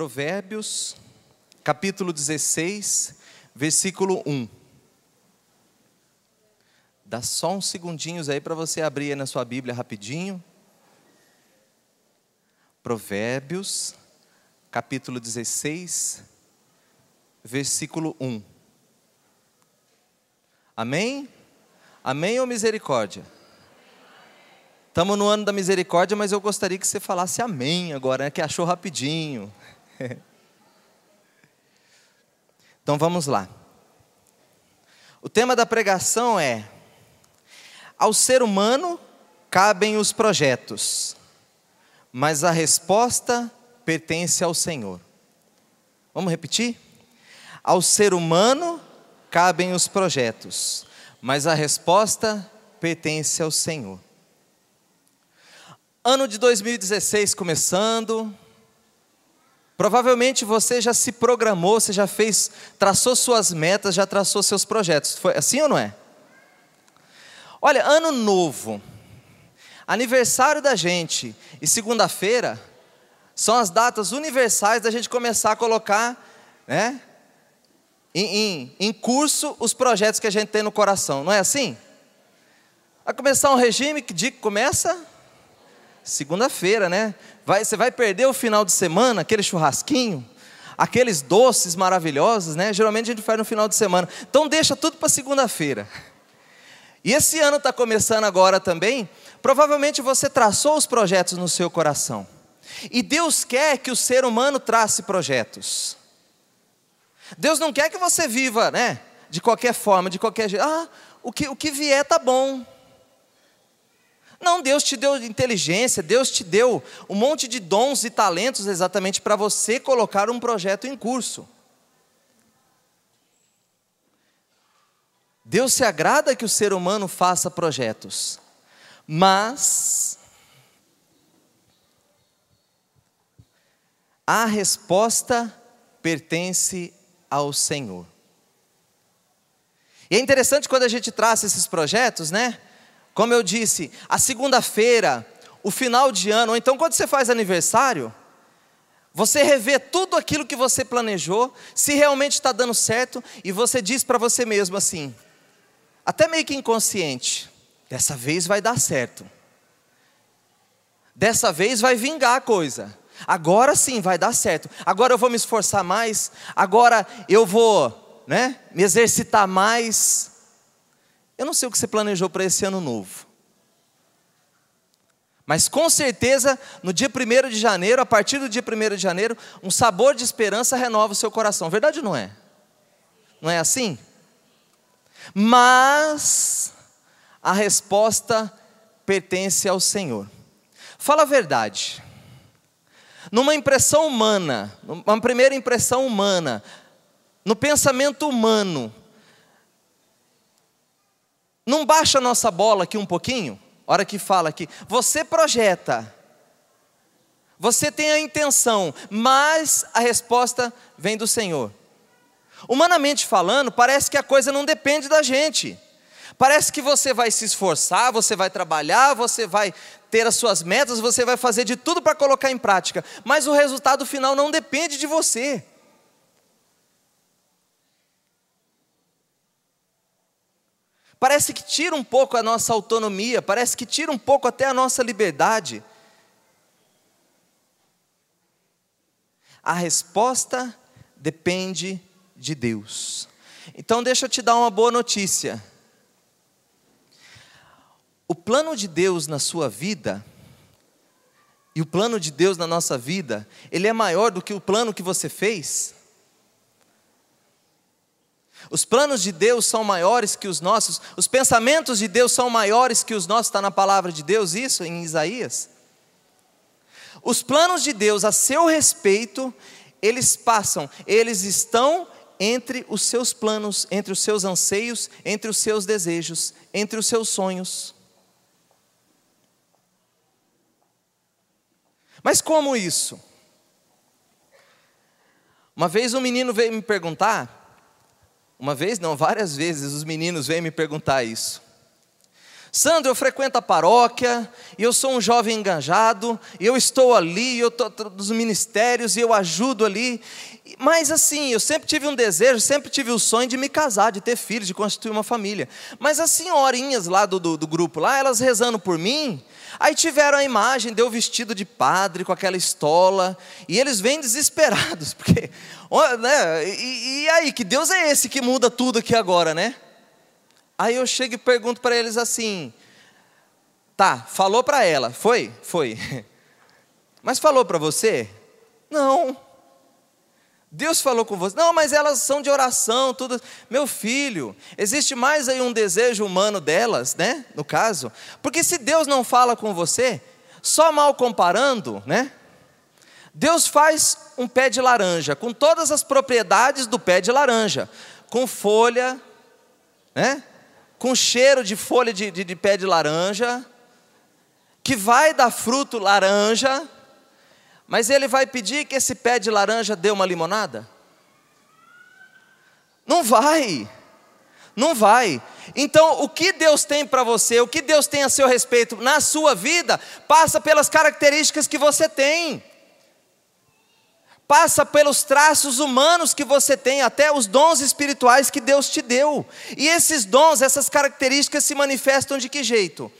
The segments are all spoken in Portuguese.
Provérbios, capítulo 16, versículo 1. Dá só uns segundinhos aí para você abrir na sua Bíblia rapidinho. Provérbios, capítulo 16, versículo 1. Amém? Amém ou misericórdia? Estamos no ano da misericórdia, mas eu gostaria que você falasse amém agora, né? que achou rapidinho. então vamos lá. O tema da pregação é: Ao ser humano cabem os projetos, mas a resposta pertence ao Senhor. Vamos repetir? Ao ser humano cabem os projetos, mas a resposta pertence ao Senhor. Ano de 2016 começando. Provavelmente você já se programou, você já fez, traçou suas metas, já traçou seus projetos. Foi assim ou não é? Olha, ano novo, aniversário da gente e segunda-feira são as datas universais da gente começar a colocar, né, em, em, em curso os projetos que a gente tem no coração, não é assim? Vai começar um regime que dia que começa? Segunda-feira, né? Vai, você vai perder o final de semana, aquele churrasquinho, aqueles doces maravilhosos, né? Geralmente a gente faz no final de semana. Então deixa tudo para segunda-feira. E esse ano está começando agora também. Provavelmente você traçou os projetos no seu coração. E Deus quer que o ser humano trace projetos. Deus não quer que você viva, né? De qualquer forma, de qualquer jeito. Ah, o que, o que vier tá bom. Não, Deus te deu inteligência, Deus te deu um monte de dons e talentos exatamente para você colocar um projeto em curso. Deus se agrada que o ser humano faça projetos, mas a resposta pertence ao Senhor. E é interessante quando a gente traça esses projetos, né? Como eu disse, a segunda-feira, o final de ano, ou então quando você faz aniversário, você revê tudo aquilo que você planejou, se realmente está dando certo, e você diz para você mesmo assim, até meio que inconsciente: dessa vez vai dar certo, dessa vez vai vingar a coisa, agora sim vai dar certo, agora eu vou me esforçar mais, agora eu vou né, me exercitar mais, eu não sei o que você planejou para esse ano novo. Mas com certeza, no dia 1 de janeiro, a partir do dia 1 de janeiro, um sabor de esperança renova o seu coração. Verdade não é? Não é assim? Mas a resposta pertence ao Senhor. Fala a verdade. Numa impressão humana, uma primeira impressão humana, no pensamento humano, não baixa a nossa bola aqui um pouquinho? Hora que fala aqui, você projeta, você tem a intenção, mas a resposta vem do Senhor. Humanamente falando, parece que a coisa não depende da gente. Parece que você vai se esforçar, você vai trabalhar, você vai ter as suas metas, você vai fazer de tudo para colocar em prática, mas o resultado final não depende de você. Parece que tira um pouco a nossa autonomia, parece que tira um pouco até a nossa liberdade. A resposta depende de Deus. Então, deixa eu te dar uma boa notícia. O plano de Deus na sua vida, e o plano de Deus na nossa vida, ele é maior do que o plano que você fez. Os planos de Deus são maiores que os nossos, os pensamentos de Deus são maiores que os nossos, está na palavra de Deus isso em Isaías. Os planos de Deus a seu respeito, eles passam, eles estão entre os seus planos, entre os seus anseios, entre os seus desejos, entre os seus sonhos. Mas como isso? Uma vez um menino veio me perguntar uma vez, não, várias vezes os meninos vêm me perguntar isso. Sandro, eu frequento a paróquia, e eu sou um jovem engajado, e eu estou ali, eu estou dos ministérios, e eu ajudo ali. Mas assim, eu sempre tive um desejo, sempre tive o sonho de me casar, de ter filhos, de constituir uma família. Mas as senhorinhas lá do, do, do grupo, lá, elas rezando por mim, aí tiveram a imagem de eu vestido de padre, com aquela estola, e eles vêm desesperados, porque, né, e, e aí, que Deus é esse que muda tudo aqui agora, né? Aí eu chego e pergunto para eles assim: tá, falou para ela, foi? Foi. Mas falou para você? Não. Deus falou com você. Não, mas elas são de oração, tudo. Meu filho, existe mais aí um desejo humano delas, né? No caso. Porque se Deus não fala com você, só mal comparando, né? Deus faz um pé de laranja, com todas as propriedades do pé de laranja, com folha, né? Com cheiro de folha de, de, de pé de laranja, que vai dar fruto laranja, mas ele vai pedir que esse pé de laranja dê uma limonada? Não vai. Não vai. Então, o que Deus tem para você, o que Deus tem a seu respeito na sua vida, passa pelas características que você tem passa pelos traços humanos que você tem, até os dons espirituais que Deus te deu. E esses dons, essas características se manifestam de que jeito?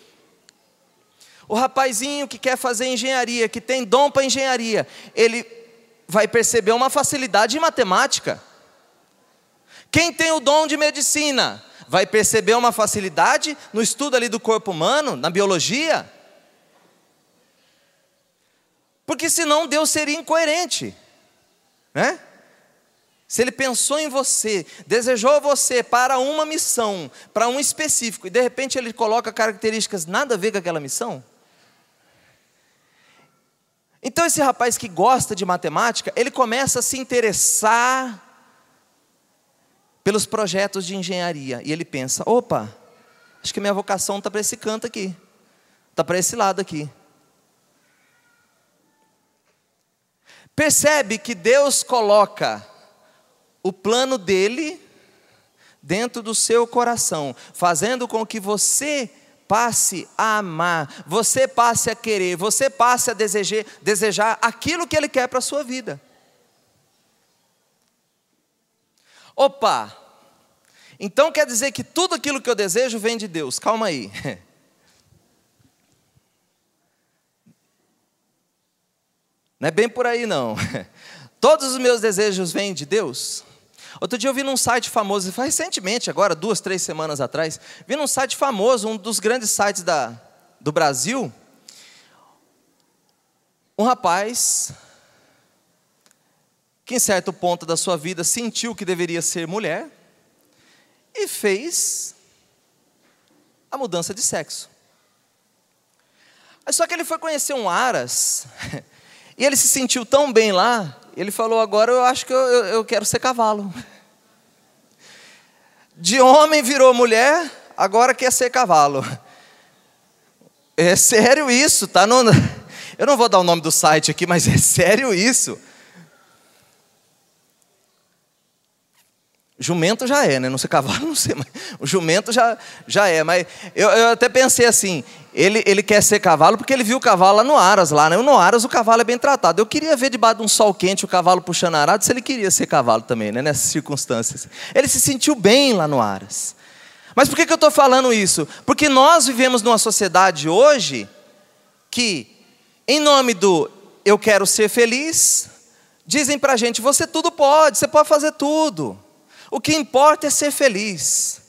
O rapazinho que quer fazer engenharia, que tem dom para engenharia, ele vai perceber uma facilidade em matemática. Quem tem o dom de medicina, vai perceber uma facilidade no estudo ali do corpo humano, na biologia. Porque senão Deus seria incoerente. Né? Se ele pensou em você, desejou você para uma missão, para um específico, e de repente ele coloca características nada a ver com aquela missão. Então esse rapaz que gosta de matemática, ele começa a se interessar pelos projetos de engenharia. E ele pensa: opa, acho que minha vocação está para esse canto aqui, está para esse lado aqui. Percebe que Deus coloca o plano dele dentro do seu coração, fazendo com que você passe a amar, você passe a querer, você passe a desejar, desejar aquilo que ele quer para a sua vida. Opa! Então quer dizer que tudo aquilo que eu desejo vem de Deus. Calma aí. Não é bem por aí, não. Todos os meus desejos vêm de Deus. Outro dia eu vi num site famoso, recentemente, agora, duas, três semanas atrás, vi num site famoso, um dos grandes sites da, do Brasil, um rapaz que em certo ponto da sua vida sentiu que deveria ser mulher e fez a mudança de sexo. Só que ele foi conhecer um Aras E ele se sentiu tão bem lá, ele falou: Agora eu acho que eu, eu, quero ser cavalo. De homem virou mulher, agora quer ser cavalo. É sério isso, tá? No, eu não vou dar o nome do site aqui, mas é sério isso. Jumento já é, né? Não sei cavalo, não sei, mas o jumento já, já é. Mas eu, eu até pensei assim: ele, ele quer ser cavalo porque ele viu o cavalo lá no Aras, lá, né? No Aras o cavalo é bem tratado. Eu queria ver debaixo de um sol quente o cavalo puxando arado, se ele queria ser cavalo também, né? Nessas circunstâncias. Ele se sentiu bem lá no Aras. Mas por que, que eu estou falando isso? Porque nós vivemos numa sociedade hoje que, em nome do eu quero ser feliz, dizem para a gente: você tudo pode, você pode fazer tudo. O que importa é ser feliz.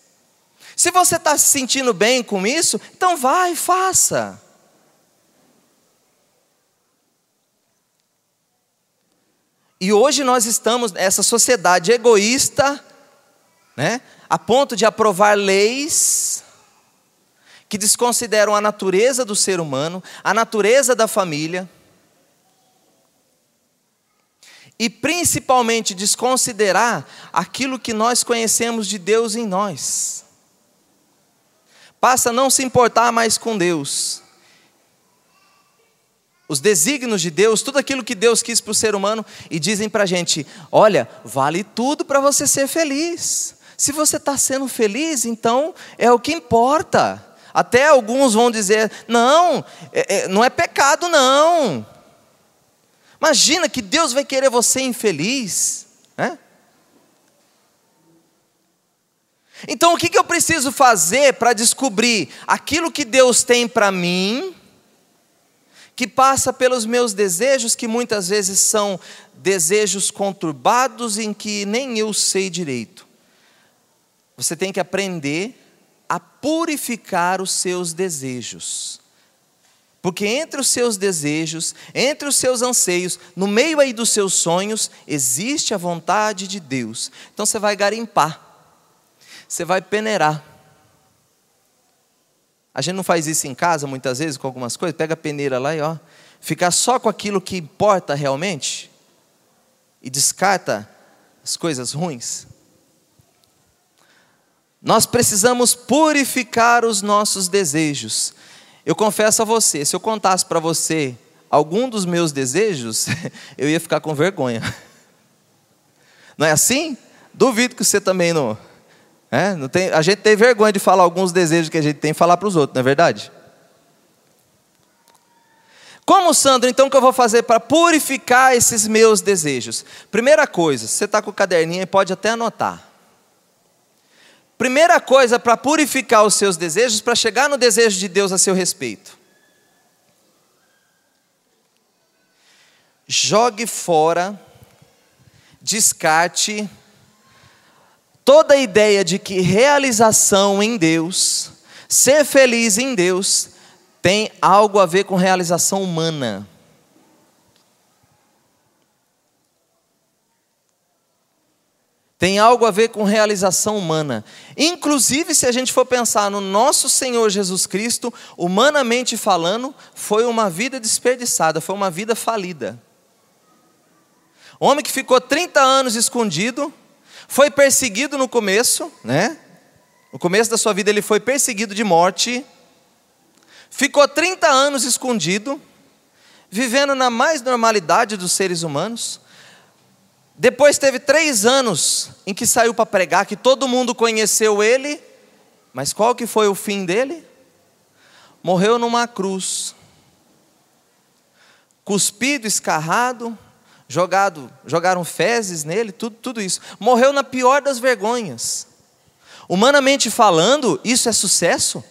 Se você está se sentindo bem com isso, então vai, faça. E hoje nós estamos nessa sociedade egoísta, né, a ponto de aprovar leis que desconsideram a natureza do ser humano, a natureza da família e principalmente desconsiderar aquilo que nós conhecemos de Deus em nós. Passa a não se importar mais com Deus. Os desígnios de Deus, tudo aquilo que Deus quis para o ser humano, e dizem para a gente: olha, vale tudo para você ser feliz. Se você está sendo feliz, então é o que importa. Até alguns vão dizer: não, é, é, não é pecado, não. Imagina que Deus vai querer você infeliz. Né? Então, o que, que eu preciso fazer para descobrir aquilo que Deus tem para mim, que passa pelos meus desejos, que muitas vezes são desejos conturbados em que nem eu sei direito? Você tem que aprender a purificar os seus desejos. Porque entre os seus desejos, entre os seus anseios, no meio aí dos seus sonhos, existe a vontade de Deus. Então você vai garimpar você vai peneirar. A gente não faz isso em casa muitas vezes com algumas coisas, pega a peneira lá e ó, ficar só com aquilo que importa realmente e descarta as coisas ruins. Nós precisamos purificar os nossos desejos. Eu confesso a você, se eu contasse para você algum dos meus desejos, eu ia ficar com vergonha. Não é assim? Duvido que você também não é, não tem, a gente tem vergonha de falar alguns desejos que a gente tem falar para os outros, não é verdade? Como, Sandro, então, o que eu vou fazer para purificar esses meus desejos? Primeira coisa, você está com o caderninho e pode até anotar. Primeira coisa para purificar os seus desejos, para chegar no desejo de Deus a seu respeito. Jogue fora, descarte toda a ideia de que realização em Deus, ser feliz em Deus, tem algo a ver com realização humana. Tem algo a ver com realização humana. Inclusive, se a gente for pensar no nosso Senhor Jesus Cristo, humanamente falando, foi uma vida desperdiçada, foi uma vida falida. Homem que ficou 30 anos escondido, foi perseguido no começo, né? No começo da sua vida ele foi perseguido de morte. Ficou 30 anos escondido, vivendo na mais normalidade dos seres humanos. Depois teve três anos em que saiu para pregar, que todo mundo conheceu ele, mas qual que foi o fim dele? Morreu numa cruz, cuspido, escarrado, jogado, jogaram fezes nele, tudo, tudo isso. Morreu na pior das vergonhas. Humanamente falando, isso é sucesso?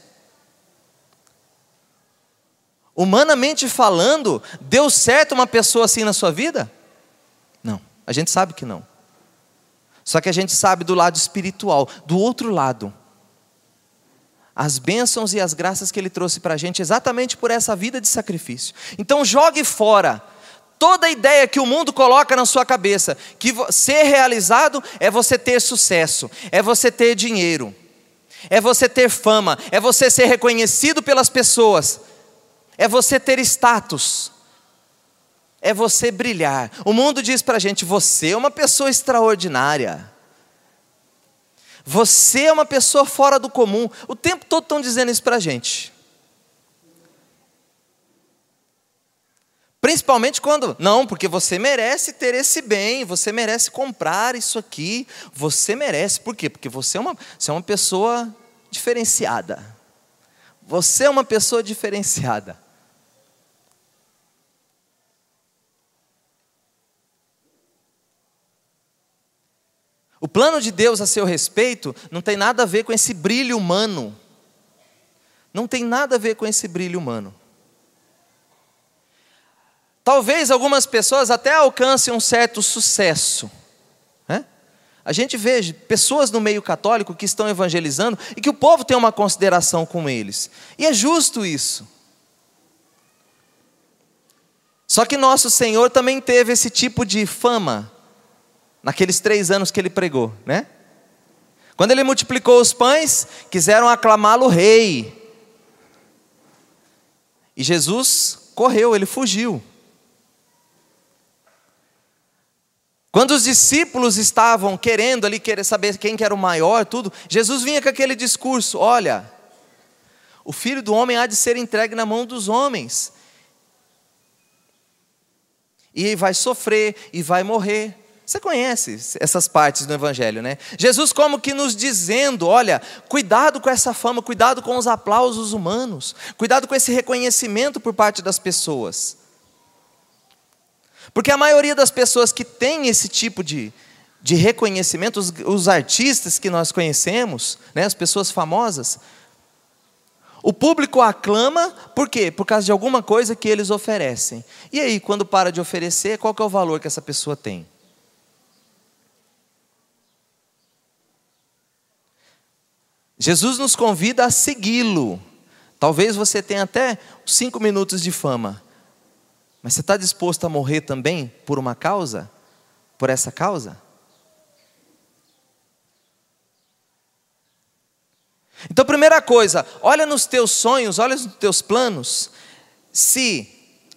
Humanamente falando, deu certo uma pessoa assim na sua vida? A gente sabe que não. Só que a gente sabe do lado espiritual, do outro lado. As bênçãos e as graças que Ele trouxe para a gente exatamente por essa vida de sacrifício. Então jogue fora toda ideia que o mundo coloca na sua cabeça, que ser realizado é você ter sucesso, é você ter dinheiro, é você ter fama, é você ser reconhecido pelas pessoas, é você ter status, é você brilhar. O mundo diz para a gente: você é uma pessoa extraordinária. Você é uma pessoa fora do comum. O tempo todo estão dizendo isso para a gente. Principalmente quando, não, porque você merece ter esse bem, você merece comprar isso aqui, você merece, por quê? Porque você é uma, você é uma pessoa diferenciada. Você é uma pessoa diferenciada. O plano de Deus a seu respeito não tem nada a ver com esse brilho humano. Não tem nada a ver com esse brilho humano. Talvez algumas pessoas até alcancem um certo sucesso. Né? A gente vê pessoas no meio católico que estão evangelizando e que o povo tem uma consideração com eles. E é justo isso. Só que nosso Senhor também teve esse tipo de fama naqueles três anos que ele pregou, né? Quando ele multiplicou os pães, quiseram aclamá-lo rei. E Jesus correu, ele fugiu. Quando os discípulos estavam querendo ali querer saber quem que era o maior, tudo, Jesus vinha com aquele discurso: olha, o filho do homem há de ser entregue na mão dos homens. E vai sofrer e vai morrer. Você conhece essas partes do Evangelho, né? Jesus, como que nos dizendo: olha, cuidado com essa fama, cuidado com os aplausos humanos, cuidado com esse reconhecimento por parte das pessoas. Porque a maioria das pessoas que tem esse tipo de, de reconhecimento, os, os artistas que nós conhecemos, né, as pessoas famosas, o público aclama, por quê? Por causa de alguma coisa que eles oferecem. E aí, quando para de oferecer, qual que é o valor que essa pessoa tem? Jesus nos convida a segui-lo. Talvez você tenha até cinco minutos de fama, mas você está disposto a morrer também por uma causa? Por essa causa? Então, primeira coisa, olha nos teus sonhos, olha nos teus planos, se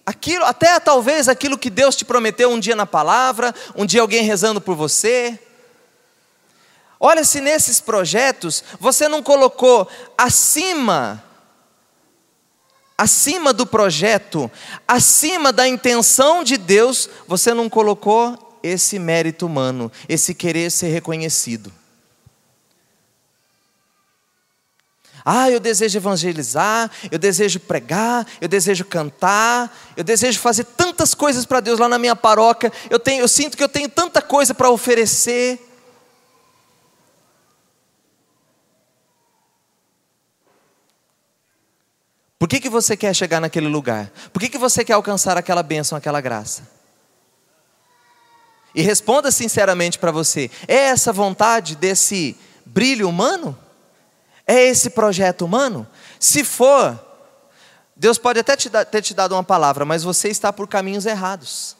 aquilo, até talvez aquilo que Deus te prometeu um dia na palavra, um dia alguém rezando por você, Olha se nesses projetos você não colocou acima acima do projeto, acima da intenção de Deus, você não colocou esse mérito humano, esse querer ser reconhecido. Ah, eu desejo evangelizar, eu desejo pregar, eu desejo cantar, eu desejo fazer tantas coisas para Deus lá na minha paróquia. Eu tenho, eu sinto que eu tenho tanta coisa para oferecer. Por que, que você quer chegar naquele lugar? Por que, que você quer alcançar aquela bênção, aquela graça? E responda sinceramente para você: é essa vontade desse brilho humano? É esse projeto humano? Se for, Deus pode até te ter te dado uma palavra, mas você está por caminhos errados.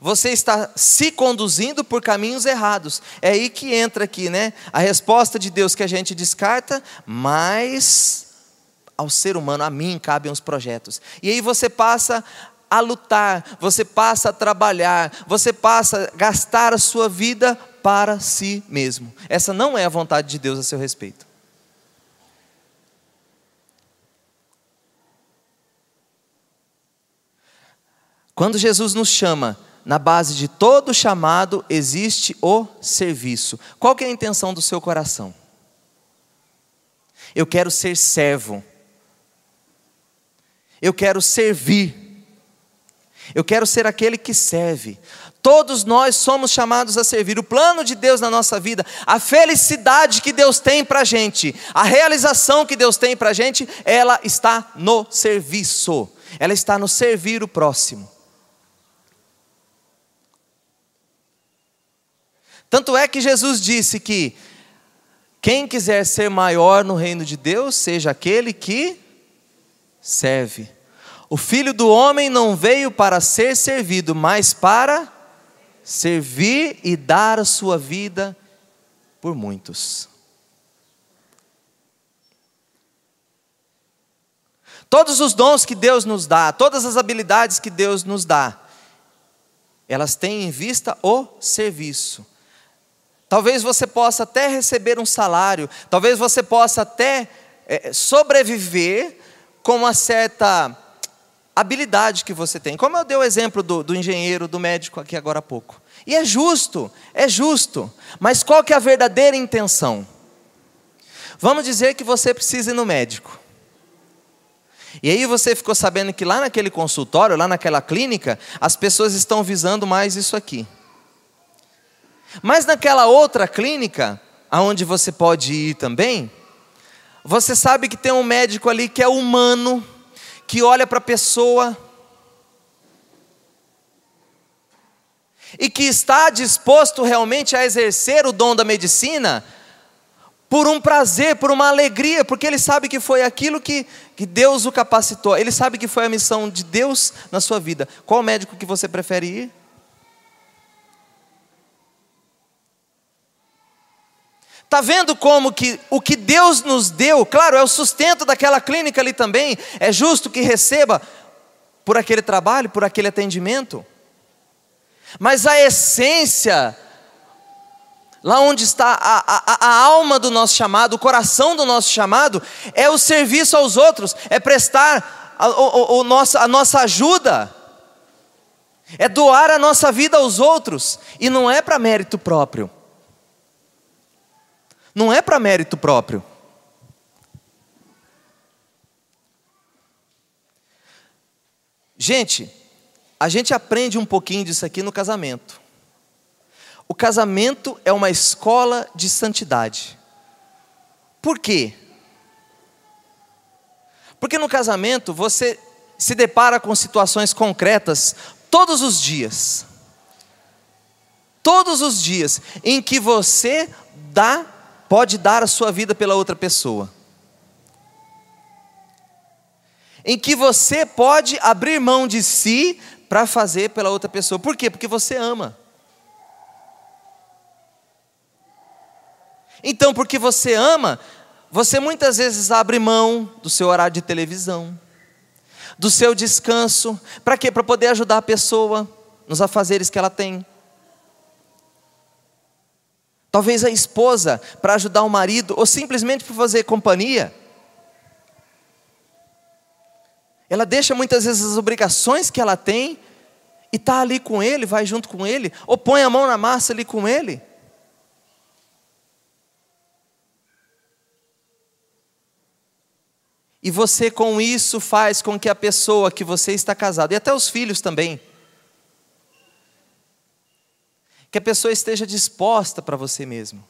Você está se conduzindo por caminhos errados. É aí que entra aqui, né? A resposta de Deus que a gente descarta, mas ao ser humano, a mim cabem os projetos. E aí você passa a lutar, você passa a trabalhar, você passa a gastar a sua vida para si mesmo. Essa não é a vontade de Deus a seu respeito. Quando Jesus nos chama, na base de todo chamado existe o serviço. Qual é a intenção do seu coração? Eu quero ser servo. Eu quero servir. Eu quero ser aquele que serve. Todos nós somos chamados a servir. O plano de Deus na nossa vida, a felicidade que Deus tem para a gente, a realização que Deus tem para a gente, ela está no serviço, ela está no servir o próximo. Tanto é que Jesus disse que quem quiser ser maior no reino de Deus, seja aquele que serve. O filho do homem não veio para ser servido, mas para servir e dar a sua vida por muitos. Todos os dons que Deus nos dá, todas as habilidades que Deus nos dá, elas têm em vista o serviço. Talvez você possa até receber um salário, talvez você possa até é, sobreviver com uma certa habilidade que você tem. Como eu dei o exemplo do, do engenheiro, do médico aqui agora há pouco. E é justo, é justo. Mas qual que é a verdadeira intenção? Vamos dizer que você precisa ir no médico. E aí você ficou sabendo que lá naquele consultório, lá naquela clínica, as pessoas estão visando mais isso aqui. Mas naquela outra clínica, aonde você pode ir também, você sabe que tem um médico ali que é humano, que olha para a pessoa e que está disposto realmente a exercer o dom da medicina por um prazer, por uma alegria, porque ele sabe que foi aquilo que, que Deus o capacitou, ele sabe que foi a missão de Deus na sua vida. Qual médico que você prefere ir? Está vendo como que o que Deus nos deu, claro, é o sustento daquela clínica ali também, é justo que receba por aquele trabalho, por aquele atendimento. Mas a essência, lá onde está a, a, a alma do nosso chamado, o coração do nosso chamado, é o serviço aos outros, é prestar a, a, nossa ajuda. é doar a nossa vida aos outros, e não é para mérito próprio. Não é para mérito próprio. Gente, a gente aprende um pouquinho disso aqui no casamento. O casamento é uma escola de santidade. Por quê? Porque no casamento você se depara com situações concretas todos os dias. Todos os dias em que você dá, pode dar a sua vida pela outra pessoa. Em que você pode abrir mão de si para fazer pela outra pessoa. Por quê? Porque você ama. Então, porque você ama, você muitas vezes abre mão do seu horário de televisão, do seu descanso, para quê? Para poder ajudar a pessoa nos afazeres que ela tem. Talvez a esposa para ajudar o marido, ou simplesmente para fazer companhia. Ela deixa muitas vezes as obrigações que ela tem e está ali com ele, vai junto com ele, ou põe a mão na massa ali com ele. E você com isso faz com que a pessoa que você está casado, e até os filhos também, que a pessoa esteja disposta para você mesmo,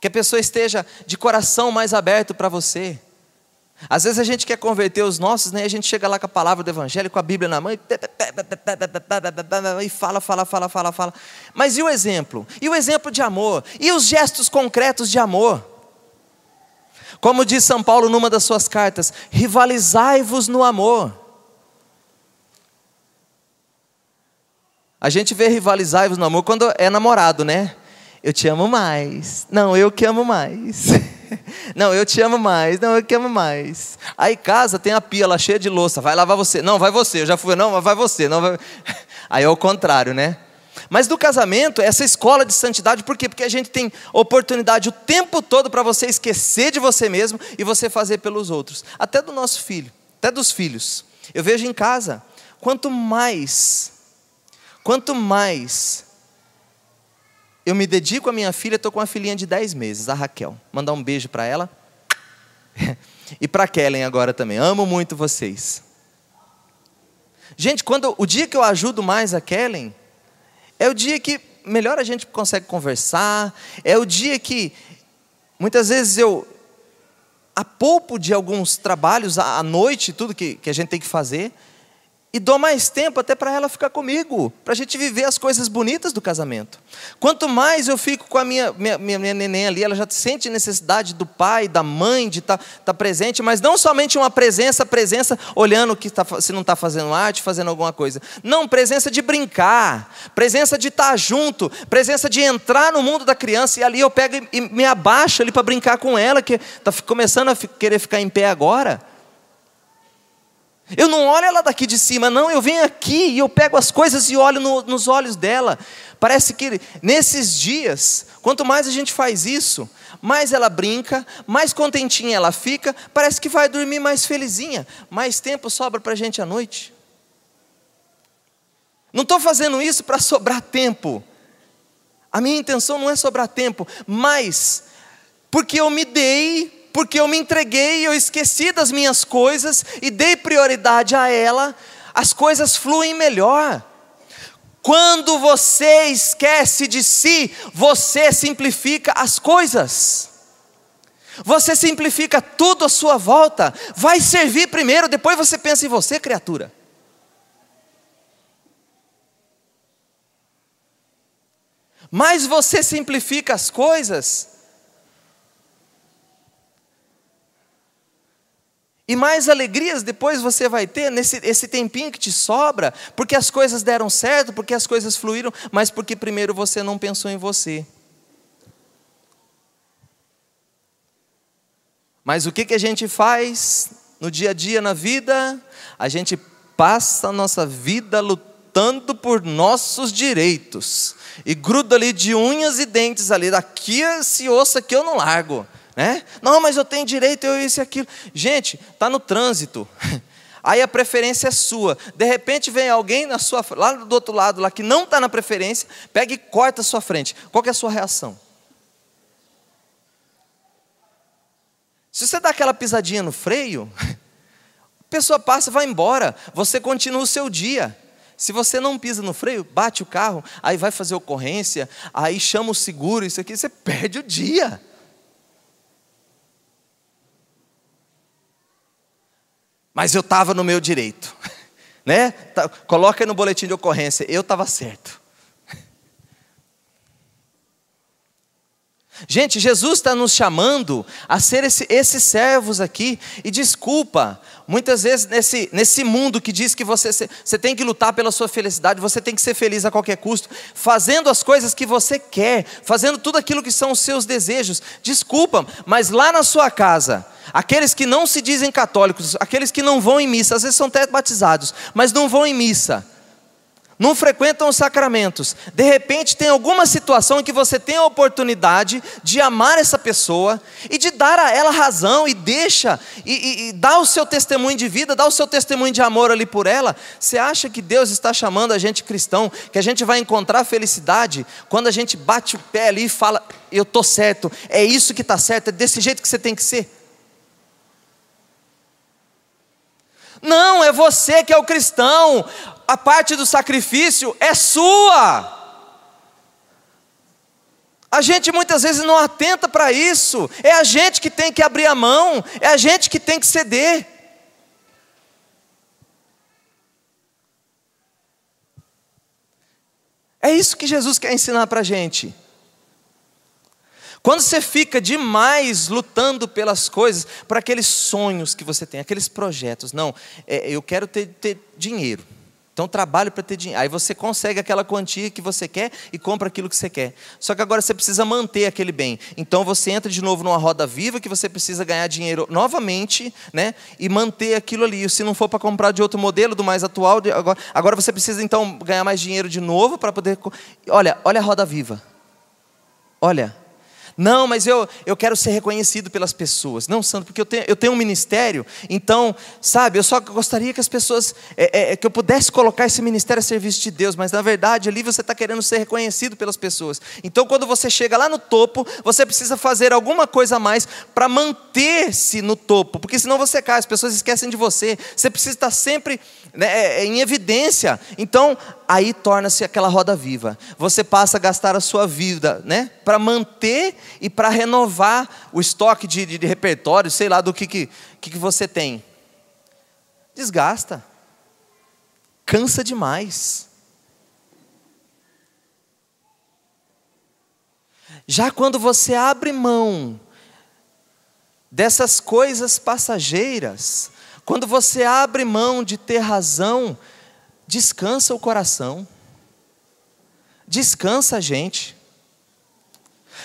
que a pessoa esteja de coração mais aberto para você. Às vezes a gente quer converter os nossos, né? A gente chega lá com a palavra do evangelho, com a Bíblia na mão e, e fala, fala, fala, fala, fala. Mas e o exemplo? E o exemplo de amor? E os gestos concretos de amor? Como diz São Paulo numa das suas cartas, rivalizai-vos no amor. A gente vê rivalizai-vos no amor quando é namorado, né? Eu te amo mais. Não, eu que amo mais. Não, eu te amo mais. Não, eu que amo mais. Aí casa tem a pia lá cheia de louça. Vai lavar você. Não, vai você. Eu já fui. Não, vai você. Não, vai... Aí é o contrário, né? Mas do casamento, essa escola de santidade, por quê? Porque a gente tem oportunidade o tempo todo para você esquecer de você mesmo e você fazer pelos outros, até do nosso filho, até dos filhos. Eu vejo em casa, quanto mais, quanto mais eu me dedico à minha filha, estou com uma filhinha de 10 meses, a Raquel. Mandar um beijo para ela. e para Kellen agora também. Amo muito vocês. Gente, quando o dia que eu ajudo mais a Kellen, é o dia que melhor a gente consegue conversar, é o dia que muitas vezes eu apoupo de alguns trabalhos à noite, tudo que, que a gente tem que fazer, e dou mais tempo até para ela ficar comigo, para a gente viver as coisas bonitas do casamento. Quanto mais eu fico com a minha, minha, minha neném ali, ela já sente necessidade do pai, da mãe, de estar tá, tá presente, mas não somente uma presença, presença olhando que tá, se não está fazendo arte, fazendo alguma coisa. Não, presença de brincar, presença de estar tá junto, presença de entrar no mundo da criança, e ali eu pego e, e me abaixo ali para brincar com ela, que está começando a querer ficar em pé agora. Eu não olho ela daqui de cima, não, eu venho aqui e eu pego as coisas e olho no, nos olhos dela. Parece que nesses dias, quanto mais a gente faz isso, mais ela brinca, mais contentinha ela fica, parece que vai dormir mais felizinha, mais tempo sobra para a gente à noite. Não estou fazendo isso para sobrar tempo, a minha intenção não é sobrar tempo, mas porque eu me dei porque eu me entreguei, eu esqueci das minhas coisas e dei prioridade a ela, as coisas fluem melhor. Quando você esquece de si, você simplifica as coisas. Você simplifica tudo à sua volta. Vai servir primeiro, depois você pensa em você, criatura. Mas você simplifica as coisas, E mais alegrias depois você vai ter nesse esse tempinho que te sobra, porque as coisas deram certo, porque as coisas fluíram, mas porque primeiro você não pensou em você. Mas o que, que a gente faz no dia a dia na vida? A gente passa a nossa vida lutando por nossos direitos. E gruda ali de unhas e dentes ali, daqui esse osso aqui eu não largo. Né? Não, mas eu tenho direito, eu isso e aquilo. Gente, está no trânsito. Aí a preferência é sua. De repente vem alguém na sua, lá do outro lado, lá que não está na preferência, pega e corta a sua frente. Qual é a sua reação? Se você dá aquela pisadinha no freio, a pessoa passa e vai embora. Você continua o seu dia. Se você não pisa no freio, bate o carro, aí vai fazer ocorrência, aí chama o seguro, isso aqui, você perde o dia. Mas eu estava no meu direito, né? Tá, coloca no boletim de ocorrência, eu estava certo. Gente, Jesus está nos chamando a ser esse, esses servos aqui, e desculpa, muitas vezes nesse, nesse mundo que diz que você, você tem que lutar pela sua felicidade, você tem que ser feliz a qualquer custo, fazendo as coisas que você quer, fazendo tudo aquilo que são os seus desejos, desculpa, mas lá na sua casa, aqueles que não se dizem católicos, aqueles que não vão em missa, às vezes são até batizados, mas não vão em missa, não frequentam os sacramentos, de repente tem alguma situação em que você tem a oportunidade de amar essa pessoa e de dar a ela razão e deixa, e, e, e dá o seu testemunho de vida, dá o seu testemunho de amor ali por ela. Você acha que Deus está chamando a gente cristão, que a gente vai encontrar felicidade quando a gente bate o pé ali e fala: Eu estou certo, é isso que está certo, é desse jeito que você tem que ser? Não, é você que é o cristão a parte do sacrifício é sua. A gente muitas vezes não atenta para isso. É a gente que tem que abrir a mão, é a gente que tem que ceder. É isso que Jesus quer ensinar para a gente. Quando você fica demais lutando pelas coisas, para aqueles sonhos que você tem, aqueles projetos, não, é, eu quero ter, ter dinheiro. Então trabalho para ter dinheiro. Aí você consegue aquela quantia que você quer e compra aquilo que você quer. Só que agora você precisa manter aquele bem. Então você entra de novo numa roda viva que você precisa ganhar dinheiro novamente, né? E manter aquilo ali. Se não for para comprar de outro modelo, do mais atual, agora, agora você precisa então ganhar mais dinheiro de novo para poder. Olha, olha a roda viva. Olha, não, mas eu, eu quero ser reconhecido pelas pessoas. Não, Santo, porque eu tenho, eu tenho um ministério, então, sabe, eu só gostaria que as pessoas, é, é, que eu pudesse colocar esse ministério a serviço de Deus, mas na verdade ali você está querendo ser reconhecido pelas pessoas. Então, quando você chega lá no topo, você precisa fazer alguma coisa a mais para manter-se no topo, porque senão você cai, as pessoas esquecem de você. Você precisa estar sempre né, é, é, em evidência. Então, aí torna-se aquela roda viva. Você passa a gastar a sua vida, né, para manter e para renovar o estoque de, de, de, repertório, sei lá do que, que, que você tem. Desgasta, cansa demais. Já quando você abre mão dessas coisas passageiras, quando você abre mão de ter razão, descansa o coração, descansa a gente.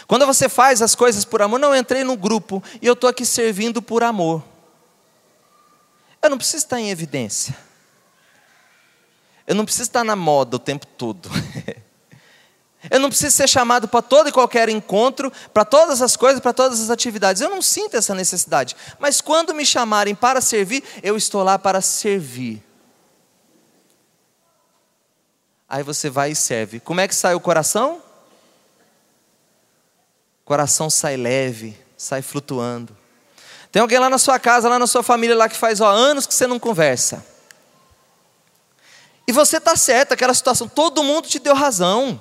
Quando você faz as coisas por amor, não entrei no grupo e eu estou aqui servindo por amor. Eu não preciso estar em evidência. Eu não preciso estar na moda o tempo todo. Eu não preciso ser chamado para todo e qualquer encontro, para todas as coisas, para todas as atividades. Eu não sinto essa necessidade. Mas quando me chamarem para servir, eu estou lá para servir. Aí você vai e serve. Como é que sai o coração? O coração sai leve, sai flutuando. Tem alguém lá na sua casa, lá na sua família, lá que faz ó, anos que você não conversa. E você está certo, aquela situação, todo mundo te deu razão.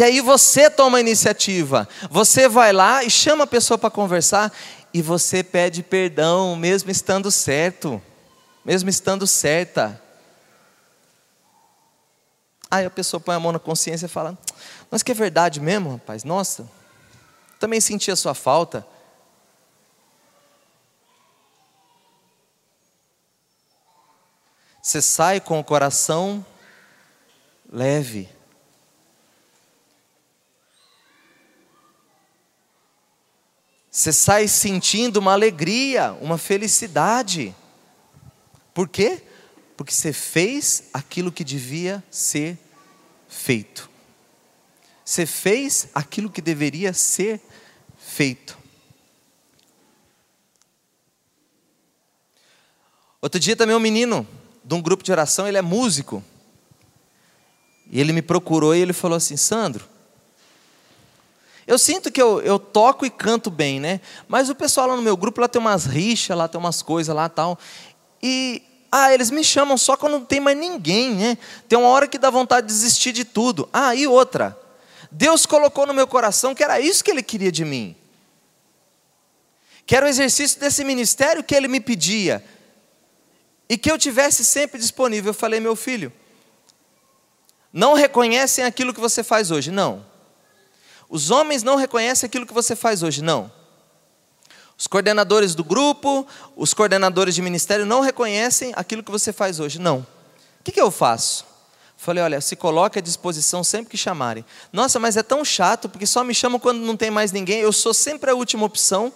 E aí você toma a iniciativa, você vai lá e chama a pessoa para conversar e você pede perdão, mesmo estando certo, mesmo estando certa. Aí a pessoa põe a mão na consciência e fala: Mas que é verdade mesmo, rapaz? Nossa, também senti a sua falta. Você sai com o coração leve. Você sai sentindo uma alegria, uma felicidade. Por quê? Porque você fez aquilo que devia ser feito. Você fez aquilo que deveria ser feito. Outro dia também um menino de um grupo de oração, ele é músico. E ele me procurou e ele falou assim: Sandro, eu sinto que eu, eu toco e canto bem, né? Mas o pessoal lá no meu grupo, lá tem umas rixas, lá tem umas coisas lá tal. E, ah, eles me chamam só quando não tem mais ninguém, né? Tem uma hora que dá vontade de desistir de tudo. Ah, e outra. Deus colocou no meu coração que era isso que Ele queria de mim. Que era o exercício desse ministério que Ele me pedia. E que eu tivesse sempre disponível. Eu falei, meu filho, não reconhecem aquilo que você faz hoje. Não. Os homens não reconhecem aquilo que você faz hoje. Não. Os coordenadores do grupo, os coordenadores de ministério não reconhecem aquilo que você faz hoje. Não. O que, que eu faço? Falei, olha, se coloque à disposição sempre que chamarem. Nossa, mas é tão chato, porque só me chamam quando não tem mais ninguém, eu sou sempre a última opção.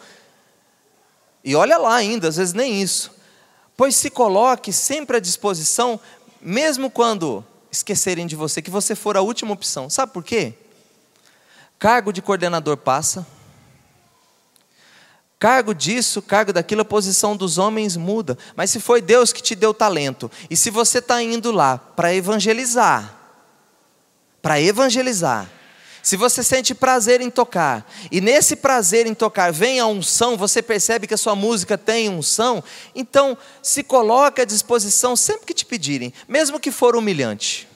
E olha lá ainda, às vezes nem isso. Pois se coloque sempre à disposição, mesmo quando esquecerem de você, que você for a última opção. Sabe por quê? Cargo de coordenador passa, Cargo disso, cargo daquilo, a posição dos homens muda. Mas se foi Deus que te deu talento, e se você está indo lá para evangelizar, para evangelizar, se você sente prazer em tocar, e nesse prazer em tocar vem a unção, você percebe que a sua música tem unção, então se coloque à disposição sempre que te pedirem, mesmo que for humilhante.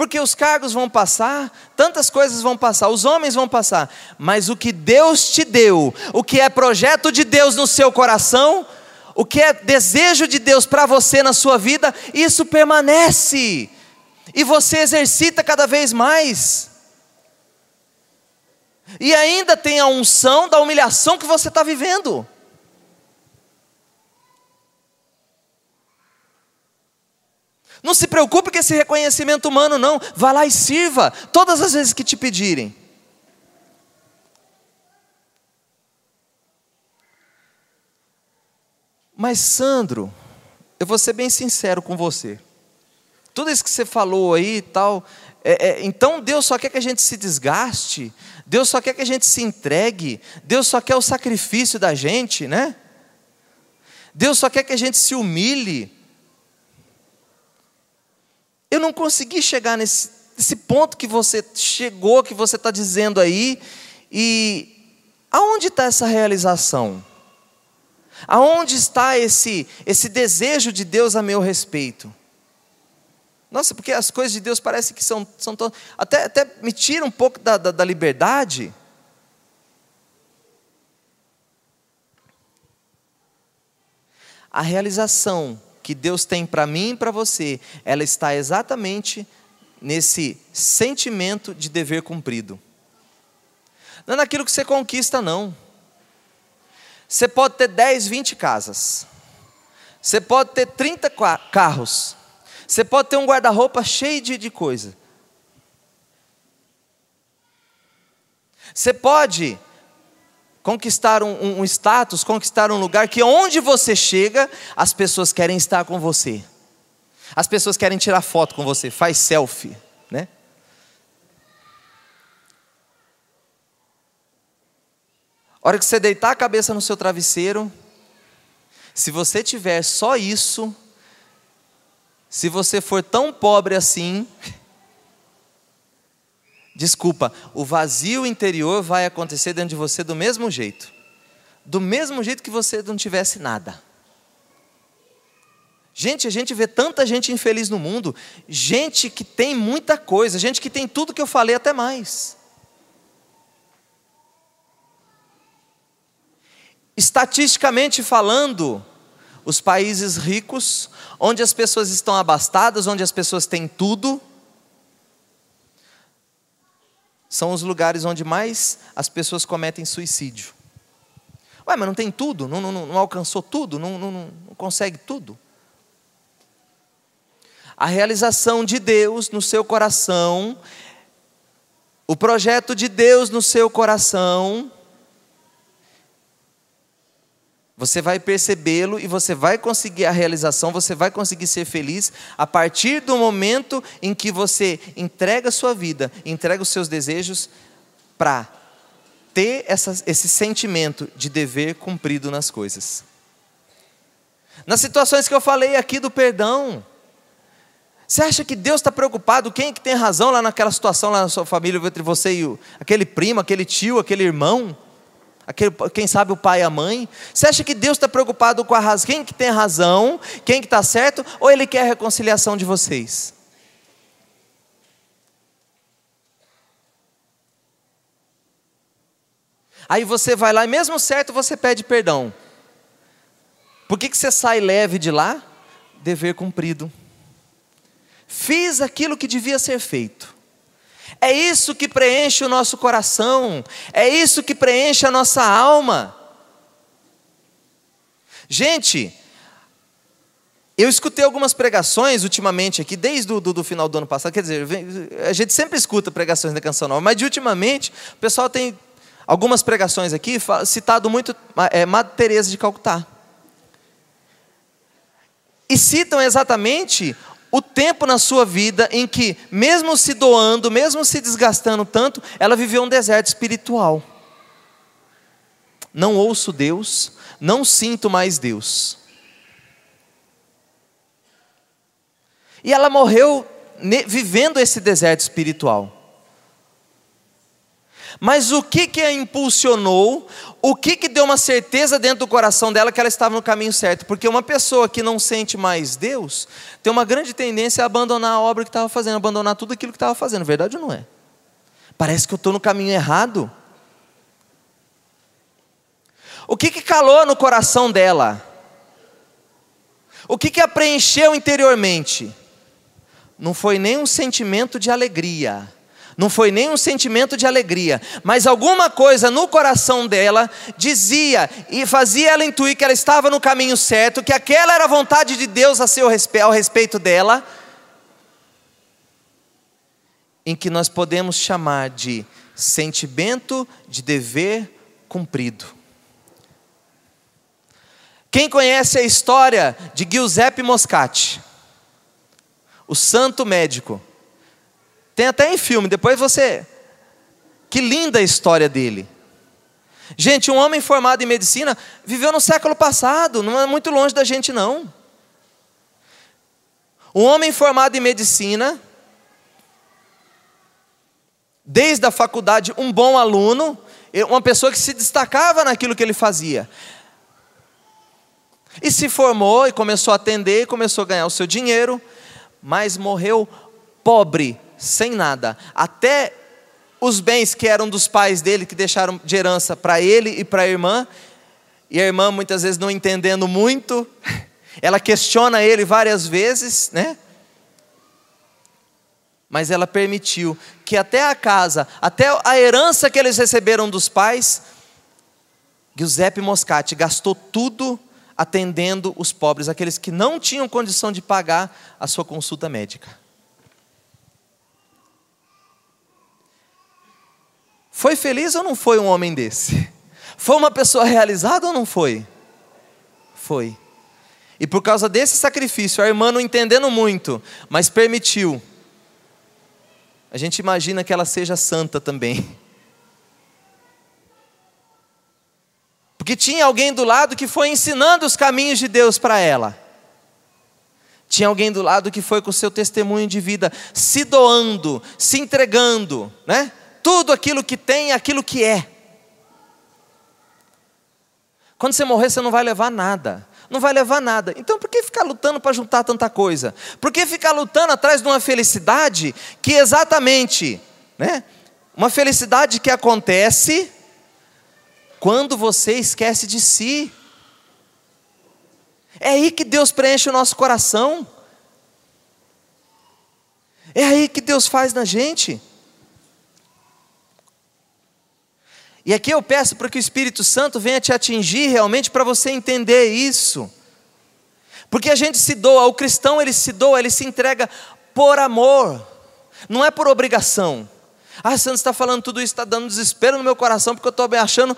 Porque os cargos vão passar, tantas coisas vão passar, os homens vão passar, mas o que Deus te deu, o que é projeto de Deus no seu coração, o que é desejo de Deus para você na sua vida, isso permanece, e você exercita cada vez mais. E ainda tem a unção da humilhação que você está vivendo. Não se preocupe com esse reconhecimento humano, não. Vá lá e sirva todas as vezes que te pedirem. Mas, Sandro, eu vou ser bem sincero com você. Tudo isso que você falou aí e tal, é, é, então Deus só quer que a gente se desgaste, Deus só quer que a gente se entregue, Deus só quer o sacrifício da gente, né? Deus só quer que a gente se humilhe. Eu não consegui chegar nesse, nesse ponto que você chegou, que você está dizendo aí, e aonde está essa realização? Aonde está esse, esse desejo de Deus a meu respeito? Nossa, porque as coisas de Deus parecem que são, são tão, até, até me tira um pouco da, da, da liberdade. A realização que Deus tem para mim e para você, ela está exatamente nesse sentimento de dever cumprido. Não é naquilo que você conquista, não. Você pode ter 10, 20 casas. Você pode ter 30 carros. Você pode ter um guarda-roupa cheio de, de coisa. Você pode conquistar um, um, status, conquistar um lugar que onde você chega, as pessoas querem estar com você. As pessoas querem tirar foto com você, faz selfie, né? hora que você deitar a cabeça no seu travesseiro, se você tiver só isso, se você for tão pobre assim, Desculpa, o vazio interior vai acontecer dentro de você do mesmo jeito. Do mesmo jeito que você não tivesse nada. Gente, a gente vê tanta gente infeliz no mundo, gente que tem muita coisa, gente que tem tudo que eu falei até mais. Estatisticamente falando, os países ricos, onde as pessoas estão abastadas, onde as pessoas têm tudo, são os lugares onde mais as pessoas cometem suicídio. Ué, mas não tem tudo? Não, não, não alcançou tudo? Não, não, não consegue tudo? A realização de Deus no seu coração, o projeto de Deus no seu coração, você vai percebê-lo e você vai conseguir a realização, você vai conseguir ser feliz a partir do momento em que você entrega a sua vida, entrega os seus desejos para ter essa, esse sentimento de dever cumprido nas coisas. Nas situações que eu falei aqui do perdão, você acha que Deus está preocupado? Quem é que tem razão lá naquela situação, lá na sua família, entre você e o, aquele primo, aquele tio, aquele irmão? Aquele, quem sabe o pai e a mãe? Você acha que Deus está preocupado com a razão? Quem que tem razão? Quem que está certo? Ou Ele quer a reconciliação de vocês? Aí você vai lá e mesmo certo você pede perdão. Por que, que você sai leve de lá? Dever cumprido. Fiz aquilo que devia ser feito. É isso que preenche o nosso coração, é isso que preenche a nossa alma. Gente, eu escutei algumas pregações ultimamente aqui, desde o do, final do ano passado. Quer dizer, a gente sempre escuta pregações da Canção Nova, mas de ultimamente o pessoal tem algumas pregações aqui citado muito é, Madre Teresa de Calcutá. E citam exatamente o tempo na sua vida em que, mesmo se doando, mesmo se desgastando tanto, ela viveu um deserto espiritual. Não ouço Deus, não sinto mais Deus. E ela morreu vivendo esse deserto espiritual. Mas o que que a impulsionou? O que que deu uma certeza dentro do coração dela que ela estava no caminho certo? Porque uma pessoa que não sente mais Deus tem uma grande tendência a abandonar a obra que estava fazendo, abandonar tudo aquilo que estava fazendo. Verdade ou não é? Parece que eu estou no caminho errado. O que que calou no coração dela? O que que a preencheu interiormente? Não foi nem um sentimento de alegria não foi nem um sentimento de alegria, mas alguma coisa no coração dela dizia e fazia ela intuir que ela estava no caminho certo, que aquela era a vontade de Deus a seu respeito, ao respeito dela, em que nós podemos chamar de sentimento de dever cumprido. Quem conhece a história de Giuseppe Moscati, o santo médico, tem até em filme, depois você. Que linda a história dele. Gente, um homem formado em medicina viveu no século passado, não é muito longe da gente, não. Um homem formado em medicina, desde a faculdade, um bom aluno, uma pessoa que se destacava naquilo que ele fazia. E se formou e começou a atender, começou a ganhar o seu dinheiro, mas morreu pobre sem nada. Até os bens que eram dos pais dele, que deixaram de herança para ele e para a irmã, e a irmã muitas vezes não entendendo muito, ela questiona ele várias vezes, né? Mas ela permitiu que até a casa, até a herança que eles receberam dos pais, Giuseppe Moscati gastou tudo atendendo os pobres, aqueles que não tinham condição de pagar a sua consulta médica. Foi feliz ou não foi um homem desse? Foi uma pessoa realizada ou não foi? Foi. E por causa desse sacrifício, a irmã não entendendo muito, mas permitiu. A gente imagina que ela seja santa também. Porque tinha alguém do lado que foi ensinando os caminhos de Deus para ela. Tinha alguém do lado que foi com o seu testemunho de vida, se doando, se entregando, né? Tudo aquilo que tem, aquilo que é. Quando você morrer, você não vai levar nada. Não vai levar nada. Então, por que ficar lutando para juntar tanta coisa? Por que ficar lutando atrás de uma felicidade que exatamente, né? Uma felicidade que acontece quando você esquece de si. É aí que Deus preenche o nosso coração. É aí que Deus faz na gente. E aqui eu peço para que o Espírito Santo venha te atingir realmente para você entender isso. Porque a gente se doa, o cristão ele se doa, ele se entrega por amor, não é por obrigação. Ah, você está falando tudo isso, está dando desespero no meu coração, porque eu estou me achando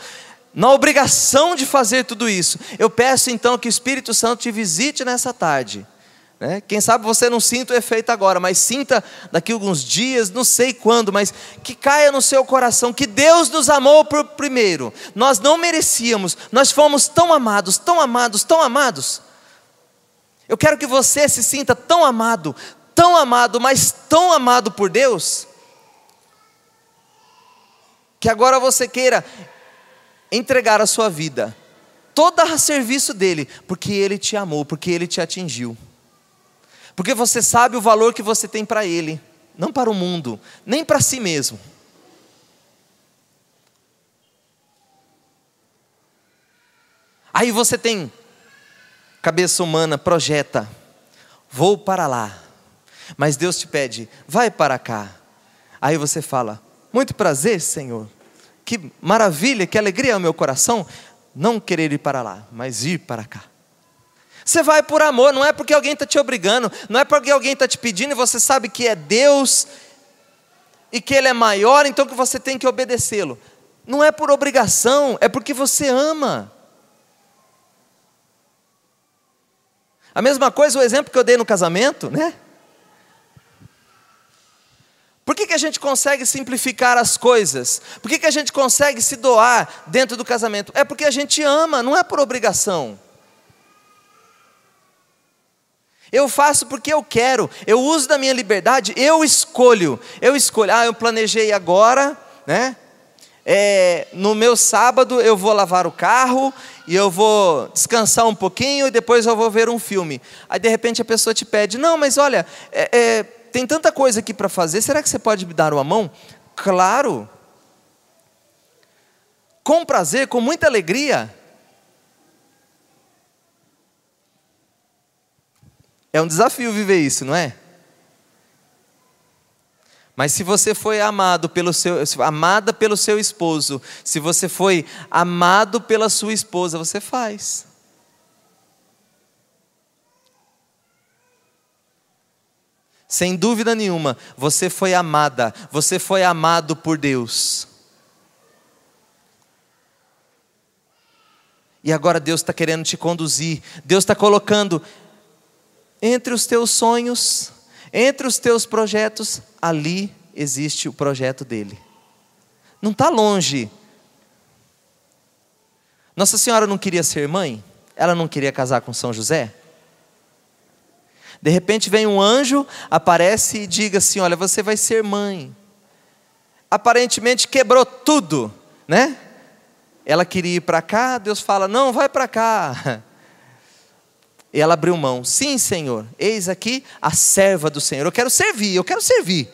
na obrigação de fazer tudo isso. Eu peço então que o Espírito Santo te visite nessa tarde, Né? Quem sabe você não sinta o efeito agora, mas sinta daqui a alguns dias, não sei quando, mas que caia no seu coração que Deus nos amou por primeiro. Nós não merecíamos, nós fomos tão amados, tão amados, tão amados. Eu quero que você se sinta tão amado, tão amado, mas tão amado por Deus, que agora você queira entregar a sua vida toda a serviço dele, porque ele te amou, porque ele te atingiu. Porque você sabe o valor que você tem para Ele, não para o mundo, nem para si mesmo. Aí você tem cabeça humana, projeta, vou para lá. Mas Deus te pede, vai para cá. Aí você fala, muito prazer, Senhor. Que maravilha, que alegria é o meu coração não querer ir para lá, mas ir para cá. Você vai por amor, não é porque alguém está te obrigando, não é porque alguém está te pedindo e você sabe que é Deus e que Ele é maior, então que você tem que obedecê-lo. Não é por obrigação, é porque você ama. A mesma coisa, o exemplo que eu dei no casamento, né? Por que, que a gente consegue simplificar as coisas? Por que, que a gente consegue se doar dentro do casamento? É porque a gente ama, não é por obrigação. Eu faço porque eu quero, eu uso da minha liberdade, eu escolho. Eu escolho, ah, eu planejei agora, né? É, no meu sábado eu vou lavar o carro e eu vou descansar um pouquinho e depois eu vou ver um filme. Aí de repente a pessoa te pede, não, mas olha, é, é, tem tanta coisa aqui para fazer, será que você pode me dar uma mão? Claro, com prazer, com muita alegria. É um desafio viver isso, não é? Mas se você foi amado pelo seu, amada pelo seu esposo, se você foi amado pela sua esposa, você faz. Sem dúvida nenhuma, você foi amada, você foi amado por Deus. E agora Deus está querendo te conduzir, Deus está colocando entre os teus sonhos, entre os teus projetos, ali existe o projeto dele. Não está longe. Nossa Senhora não queria ser mãe? Ela não queria casar com São José? De repente vem um anjo, aparece e diga assim: Olha, você vai ser mãe. Aparentemente quebrou tudo, né? Ela queria ir para cá, Deus fala: Não, vai para cá. E ela abriu mão. Sim, Senhor, eis aqui a serva do Senhor. Eu quero servir, eu quero servir.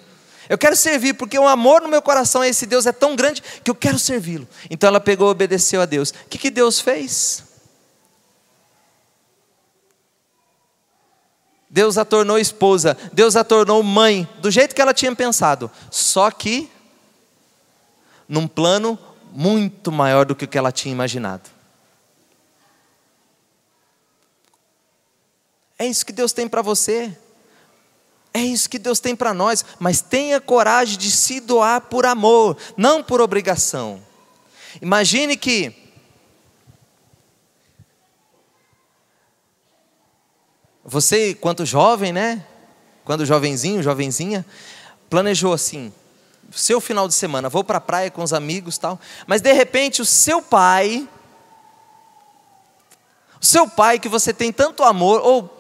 Eu quero servir porque o amor no meu coração a esse Deus é tão grande que eu quero servi-lo. Então ela pegou e obedeceu a Deus. O que, que Deus fez? Deus a tornou esposa, Deus a tornou mãe, do jeito que ela tinha pensado. Só que num plano muito maior do que o que ela tinha imaginado. É isso que Deus tem para você. É isso que Deus tem para nós, mas tenha coragem de se doar por amor, não por obrigação. Imagine que você, quanto jovem, né? Quando jovenzinho, jovenzinha, planejou assim: seu final de semana, vou para a praia com os amigos, tal. Mas de repente o seu pai, o seu pai que você tem tanto amor, ou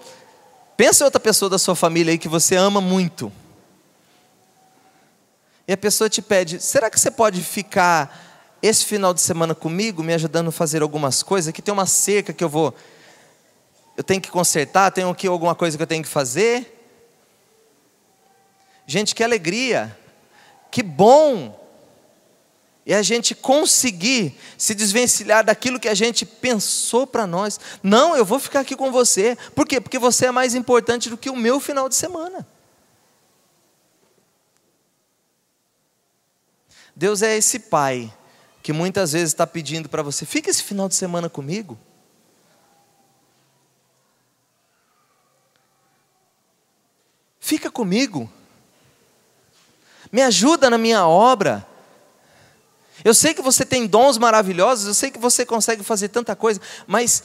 Pensa em outra pessoa da sua família aí que você ama muito. E a pessoa te pede: será que você pode ficar esse final de semana comigo, me ajudando a fazer algumas coisas? Aqui tem uma cerca que eu vou. Eu tenho que consertar, tem aqui alguma coisa que eu tenho que fazer. Gente, que alegria, que bom é a gente conseguir se desvencilhar daquilo que a gente pensou para nós. Não, eu vou ficar aqui com você. Por quê? Porque você é mais importante do que o meu final de semana. Deus é esse pai que muitas vezes está pedindo para você: fica esse final de semana comigo. Fica comigo. Me ajuda na minha obra. Eu sei que você tem dons maravilhosos, eu sei que você consegue fazer tanta coisa, mas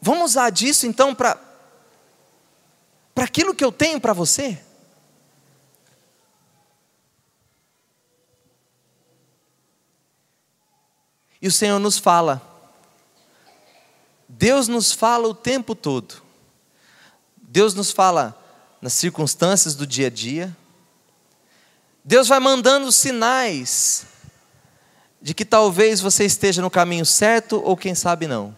vamos usar disso então para para aquilo que eu tenho para você? E o Senhor nos fala, Deus nos fala o tempo todo. Deus nos fala nas circunstâncias do dia a dia. Deus vai mandando sinais de que talvez você esteja no caminho certo ou quem sabe não.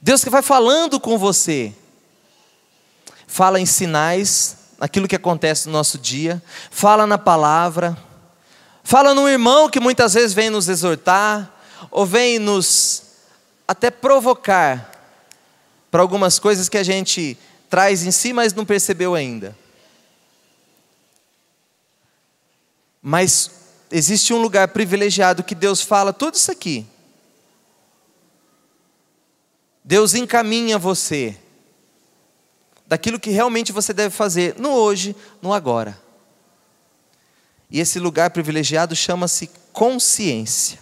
Deus que vai falando com você, fala em sinais, naquilo que acontece no nosso dia, fala na palavra, fala no irmão que muitas vezes vem nos exortar, ou vem nos até provocar para algumas coisas que a gente traz em si, mas não percebeu ainda. Mas existe um lugar privilegiado que Deus fala tudo isso aqui. Deus encaminha você daquilo que realmente você deve fazer no hoje, no agora. E esse lugar privilegiado chama-se consciência.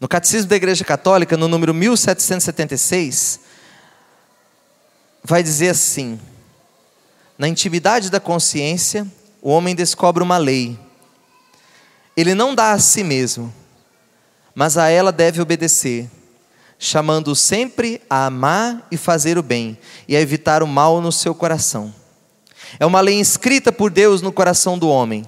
No Catecismo da Igreja Católica, no número 1776, vai dizer assim: Na intimidade da consciência, o homem descobre uma lei. Ele não dá a si mesmo, mas a ela deve obedecer, chamando-o sempre a amar e fazer o bem, e a evitar o mal no seu coração. É uma lei inscrita por Deus no coração do homem.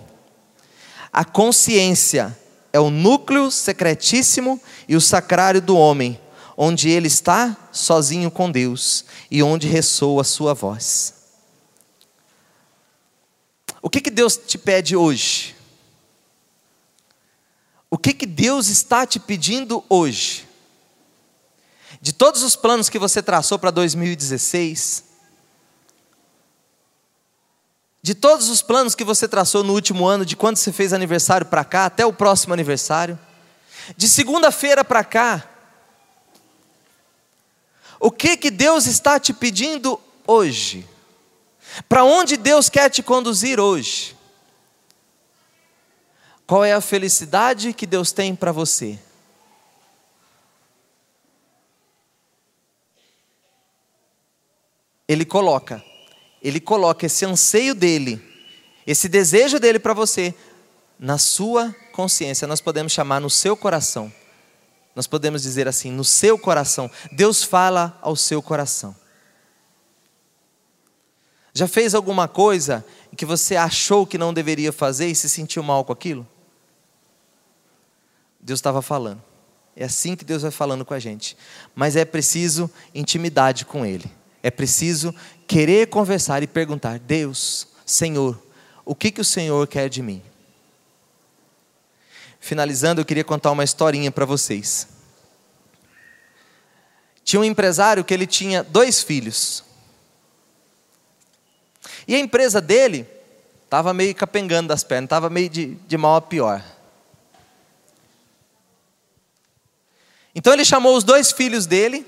A consciência é o núcleo secretíssimo e o sacrário do homem, onde ele está sozinho com Deus e onde ressoa a sua voz. O que, que Deus te pede hoje? O que, que Deus está te pedindo hoje? De todos os planos que você traçou para 2016, de todos os planos que você traçou no último ano, de quando você fez aniversário para cá, até o próximo aniversário, de segunda-feira para cá, o que que Deus está te pedindo hoje? Para onde Deus quer te conduzir hoje? Qual é a felicidade que Deus tem para você? Ele coloca, ele coloca esse anseio dele, esse desejo dele para você, na sua consciência, nós podemos chamar no seu coração. Nós podemos dizer assim, no seu coração. Deus fala ao seu coração. Já fez alguma coisa que você achou que não deveria fazer e se sentiu mal com aquilo? Deus estava falando. É assim que Deus vai falando com a gente. Mas é preciso intimidade com Ele. É preciso querer conversar e perguntar: Deus, Senhor, o que, que o Senhor quer de mim? Finalizando, eu queria contar uma historinha para vocês. Tinha um empresário que ele tinha dois filhos. E a empresa dele estava meio capengando das pernas, estava meio de, de mal a pior. Então ele chamou os dois filhos dele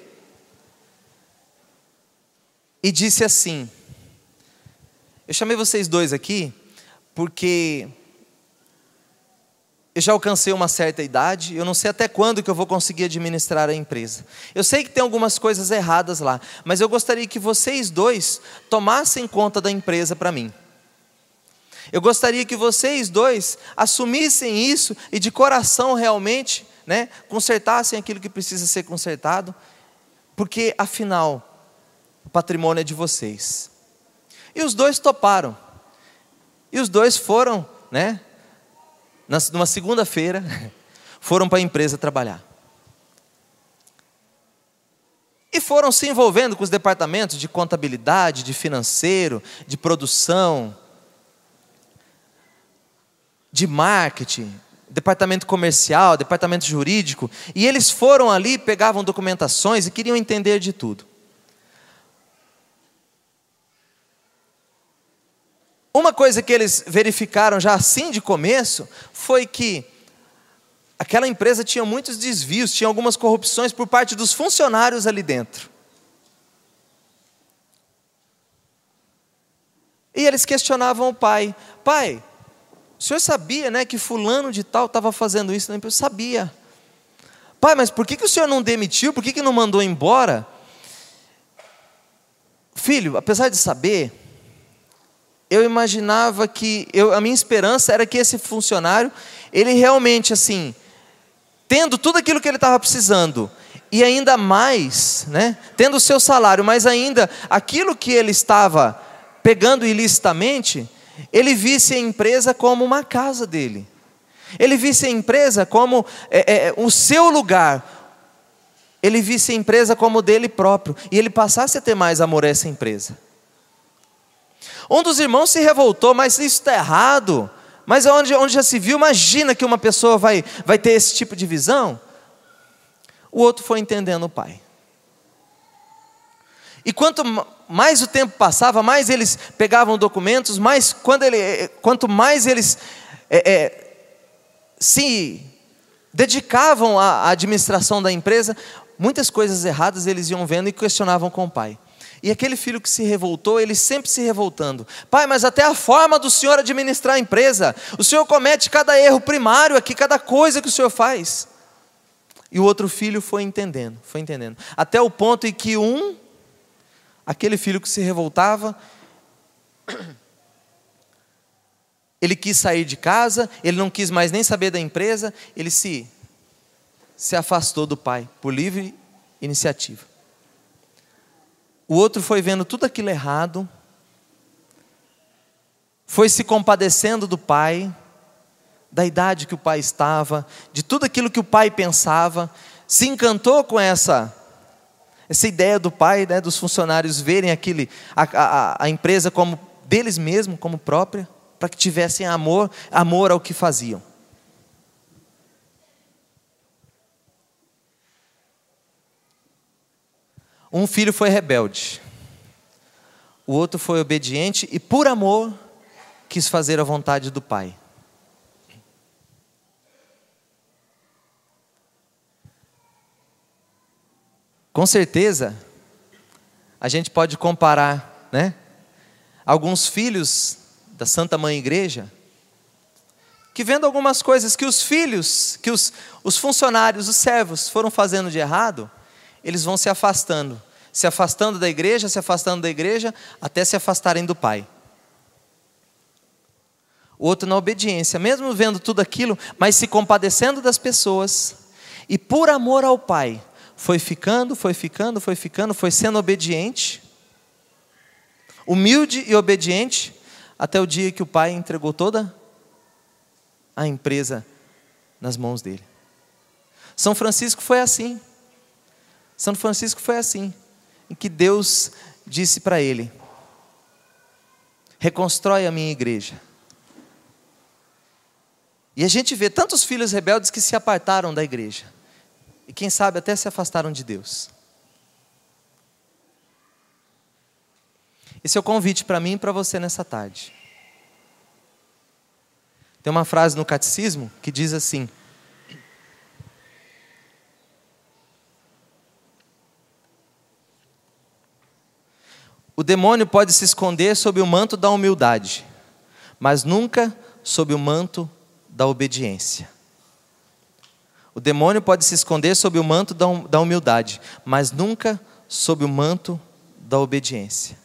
e disse assim: Eu chamei vocês dois aqui porque eu já alcancei uma certa idade, eu não sei até quando que eu vou conseguir administrar a empresa. Eu sei que tem algumas coisas erradas lá, mas eu gostaria que vocês dois tomassem conta da empresa para mim. Eu gostaria que vocês dois assumissem isso e de coração realmente né, consertassem aquilo que precisa ser consertado, porque afinal, o patrimônio é de vocês. E os dois toparam. E os dois foram, né, numa segunda-feira, foram para a empresa trabalhar. E foram se envolvendo com os departamentos de contabilidade, de financeiro, de produção, de marketing, departamento comercial, departamento jurídico, e eles foram ali, pegavam documentações e queriam entender de tudo. Uma coisa que eles verificaram já assim de começo foi que aquela empresa tinha muitos desvios, tinha algumas corrupções por parte dos funcionários ali dentro. E eles questionavam o pai: Pai, o senhor sabia né, que fulano de tal estava fazendo isso empresa? Sabia. Pai, mas por que, que o senhor não demitiu? Por que, que não mandou embora? Filho, apesar de saber, eu imaginava que eu, a minha esperança era que esse funcionário, ele realmente assim, tendo tudo aquilo que ele estava precisando, e ainda mais, né, tendo o seu salário, mas ainda aquilo que ele estava pegando ilicitamente, ele visse a empresa como uma casa dele. Ele visse a empresa como é, é, o seu lugar. Ele visse a empresa como dele próprio. E ele passasse a ter mais amor a essa empresa. Um dos irmãos se revoltou, mas isso está errado. Mas onde, onde já se viu, imagina que uma pessoa vai, vai ter esse tipo de visão. O outro foi entendendo o pai. E quanto mais o tempo passava, mais eles pegavam documentos, mais quando ele, quanto mais eles é, é, se dedicavam à administração da empresa, muitas coisas erradas eles iam vendo e questionavam com o pai. E aquele filho que se revoltou, ele sempre se revoltando. Pai, mas até a forma do senhor administrar a empresa, o senhor comete cada erro primário aqui, cada coisa que o senhor faz. E o outro filho foi entendendo, foi entendendo. Até o ponto em que um, aquele filho que se revoltava, ele quis sair de casa, ele não quis mais nem saber da empresa, ele se, se afastou do pai, por livre iniciativa. O outro foi vendo tudo aquilo errado, foi se compadecendo do pai, da idade que o pai estava, de tudo aquilo que o pai pensava, se encantou com essa essa ideia do pai, né, dos funcionários verem aquele, a, a, a empresa como deles mesmos, como própria para que tivessem amor, amor ao que faziam. Um filho foi rebelde, o outro foi obediente e, por amor, quis fazer a vontade do pai. Com certeza, a gente pode comparar, né? Alguns filhos da Santa Mãe Igreja, que vendo algumas coisas que os filhos, que os, os funcionários, os servos foram fazendo de errado, eles vão se afastando, se afastando da igreja, se afastando da igreja, até se afastarem do Pai. O outro na obediência, mesmo vendo tudo aquilo, mas se compadecendo das pessoas, e por amor ao Pai, foi ficando, foi ficando, foi ficando, foi sendo obediente, humilde e obediente, até o dia que o pai entregou toda a empresa nas mãos dele. São Francisco foi assim. São Francisco foi assim, em que Deus disse para ele: reconstrói a minha igreja. E a gente vê tantos filhos rebeldes que se apartaram da igreja. E quem sabe até se afastaram de Deus. Esse é o convite para mim e para você nessa tarde. Tem uma frase no catecismo que diz assim: O demônio pode se esconder sob o manto da humildade, mas nunca sob o manto da obediência. O demônio pode se esconder sob o manto da humildade, mas nunca sob o manto da obediência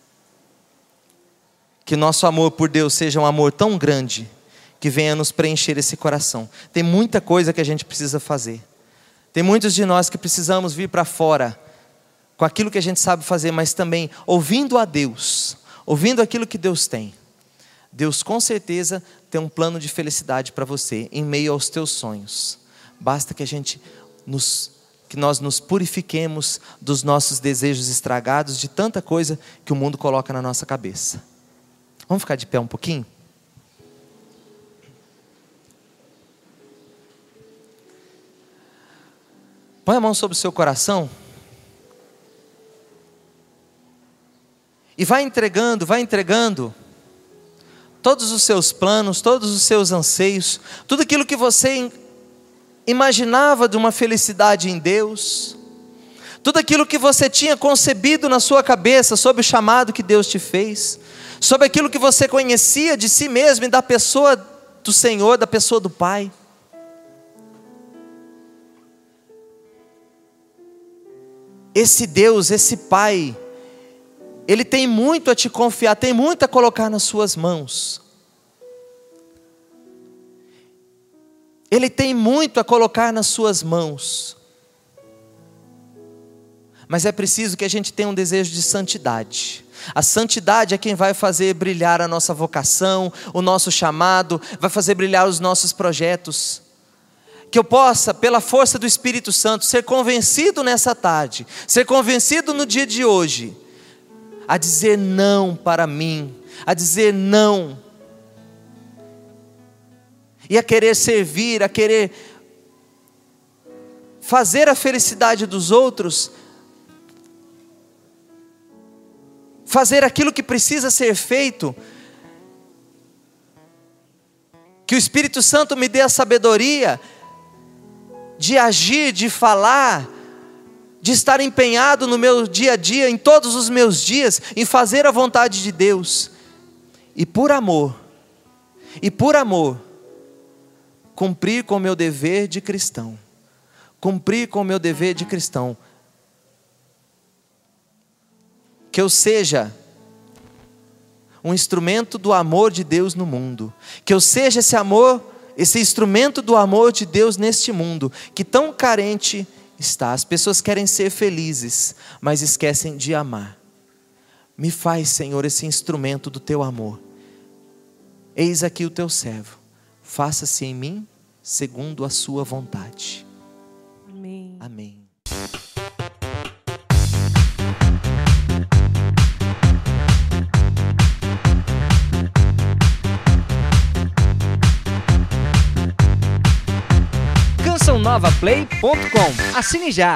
que nosso amor por Deus seja um amor tão grande que venha nos preencher esse coração. Tem muita coisa que a gente precisa fazer. Tem muitos de nós que precisamos vir para fora com aquilo que a gente sabe fazer, mas também ouvindo a Deus, ouvindo aquilo que Deus tem. Deus com certeza tem um plano de felicidade para você em meio aos teus sonhos. Basta que a gente nos que nós nos purifiquemos dos nossos desejos estragados de tanta coisa que o mundo coloca na nossa cabeça. Vamos ficar de pé um pouquinho? Põe a mão sobre o seu coração. E vai entregando, vai entregando todos os seus planos, todos os seus anseios, tudo aquilo que você imaginava de uma felicidade em Deus, tudo aquilo que você tinha concebido na sua cabeça sobre o chamado que Deus te fez sobre aquilo que você conhecia de si mesmo e da pessoa do Senhor, da pessoa do Pai. esse Deus, esse Pai, Ele tem muito a te confiar, tem muito a colocar nas suas mãos. Ele tem muito a colocar nas suas mãos. Mas é preciso que a gente tenha um desejo de santidade. A santidade é quem vai fazer brilhar a nossa vocação, o nosso chamado, vai fazer brilhar os nossos projetos. Que eu possa, pela força do Espírito Santo, ser convencido nessa tarde, ser convencido no dia de hoje, a dizer não para mim, a dizer não, e a querer servir, a querer fazer a felicidade dos outros fazer aquilo que precisa ser feito. Que o Espírito Santo me dê a sabedoria de agir, de falar, de estar empenhado no meu dia a dia, em todos os meus dias, em fazer a vontade de Deus. E por amor, e por amor, cumprir com o meu dever de cristão. Cumprir com o meu dever de cristão que eu seja um instrumento do amor de Deus no mundo, que eu seja esse amor, esse instrumento do amor de Deus neste mundo, que tão carente está. As pessoas querem ser felizes, mas esquecem de amar. Me faz, Senhor, esse instrumento do teu amor. Eis aqui o teu servo, faça-se em mim segundo a sua vontade. Amém. Amém. cançãonovaplay.com. Assine já!